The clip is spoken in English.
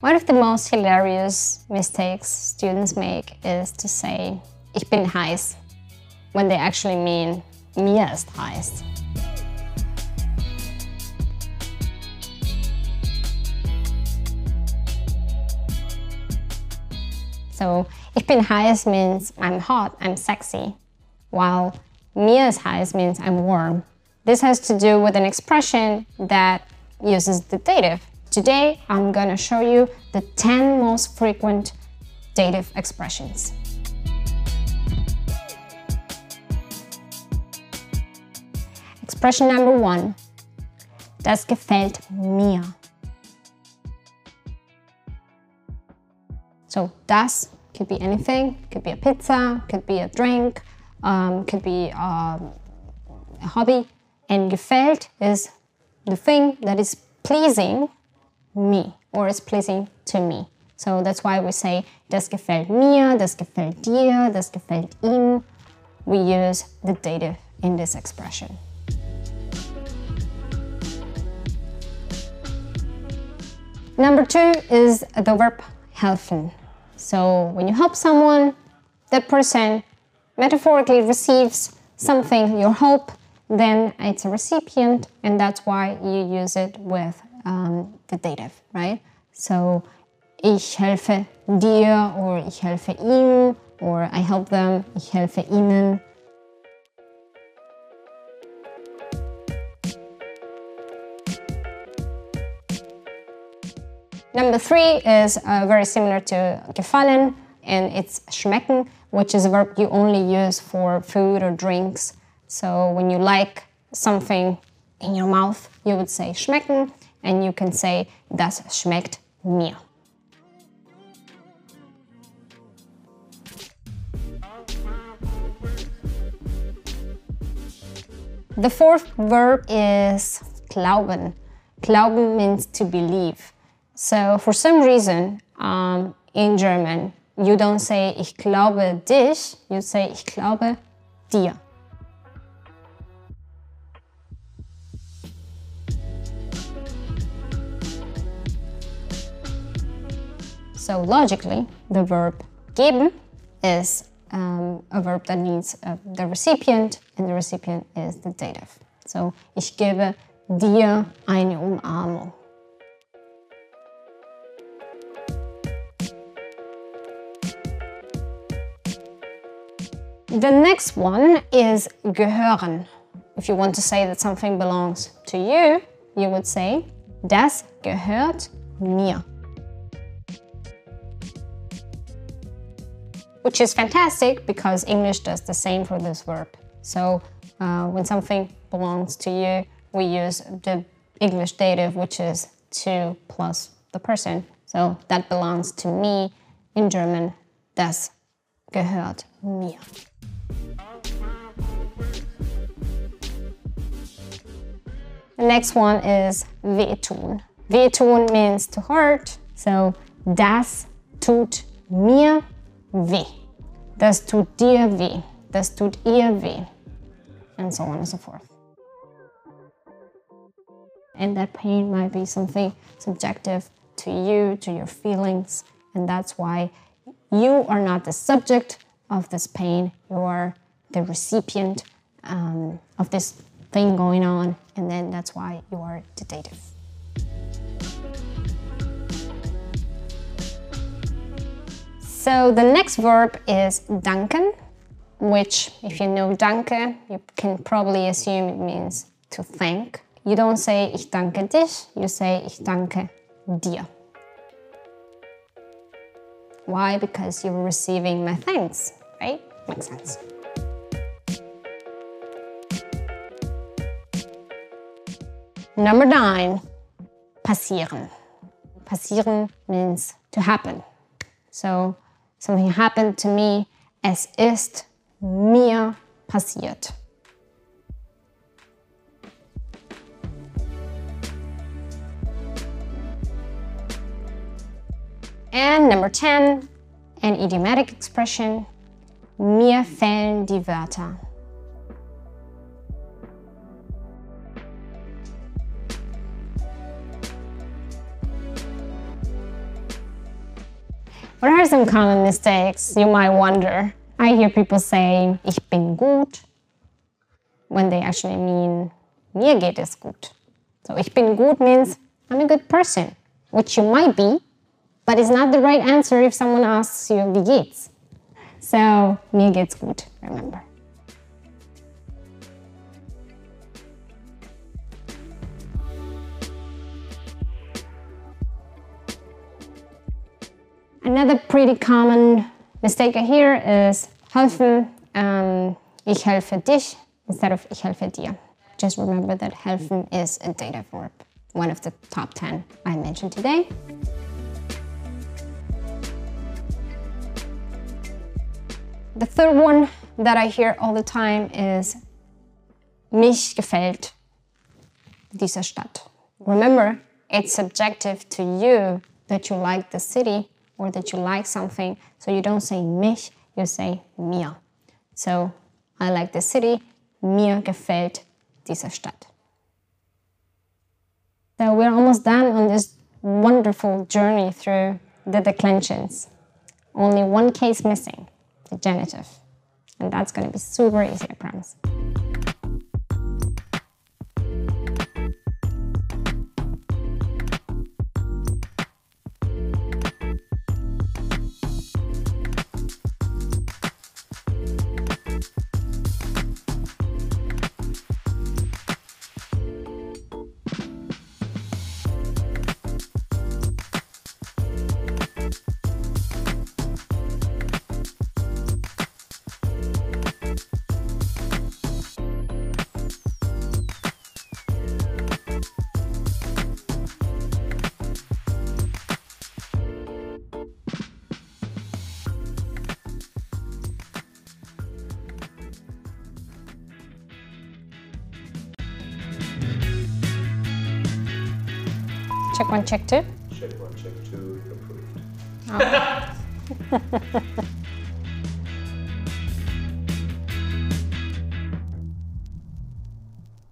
One of the most hilarious mistakes students make is to say, ich bin heiß, when they actually mean, mir ist heiß. So, ich bin heiß means I'm hot, I'm sexy, while mir ist heiß means I'm warm. This has to do with an expression that uses the dative. Today, I'm gonna show you the 10 most frequent dative expressions. Expression number one. Das gefällt mir. So das could be anything, could be a pizza, could be a drink, um, could be um, a hobby. And gefällt is the thing that is pleasing me or is pleasing to me. So that's why we say das gefällt mir, das gefällt dir, das gefällt ihm. We use the dative in this expression. Number two is the verb helfen. So when you help someone, that person metaphorically receives something, your help, then it's a recipient, and that's why you use it with um, the dative, right? So ich helfe dir or ich helfe ihm or I help them, ich helfe ihnen. Number three is uh, very similar to gefallen and it's schmecken, which is a verb you only use for food or drinks. So when you like something in your mouth, you would say schmecken and you can say das schmeckt mir. The fourth verb is glauben. Glauben means to believe. So for some reason, um, in German, you don't say ich glaube dich, you say ich glaube dir. So logically, the verb geben is um, a verb that needs uh, the recipient, and the recipient is the dative. So, ich gebe dir eine Umarmung. The next one is gehören. If you want to say that something belongs to you, you would say, das gehört mir. Which is fantastic because English does the same for this verb. So uh, when something belongs to you, we use the English dative, which is to plus the person. So that belongs to me in German. Das gehört mir. The next one is wehtun. Wehtun means to hurt. So das tut mir weh. Das tut dir weh. Das tut ihr weh. And so on and so forth. And that pain might be something subjective to you, to your feelings. And that's why you are not the subject of this pain. You are the recipient um, of this thing going on. And then that's why you are the dative. So the next verb is danken, which if you know danke, you can probably assume it means to thank. You don't say ich danke dich, you say ich danke dir. Why? Because you're receiving my thanks, right? Makes sense. Number nine, passieren. Passieren means to happen. So Something happened to me. Es ist mir passiert. And number 10, an idiomatic expression. Mir fehlen die Wörter. What are some common mistakes you might wonder? I hear people saying, ich bin gut, when they actually mean, mir geht es gut. So, ich bin gut means I'm a good person, which you might be, but it's not the right answer if someone asks you, wie geht's? So, mir geht's gut, remember. Another pretty common mistake I hear is helfen, um, ich helfe dich instead of ich helfe dir. Just remember that helfen is a dative verb, one of the top 10 I mentioned today. The third one that I hear all the time is mich gefällt diese Stadt. Remember, it's subjective to you that you like the city or that you like something. So you don't say mich, you say mir. So I like the city, mir gefällt diese Stadt. So we're almost done on this wonderful journey through the declensions. Only one case missing, the genitive. And that's going to be super easy, I promise. Check one, check two. Check one, check two, approved. Ah.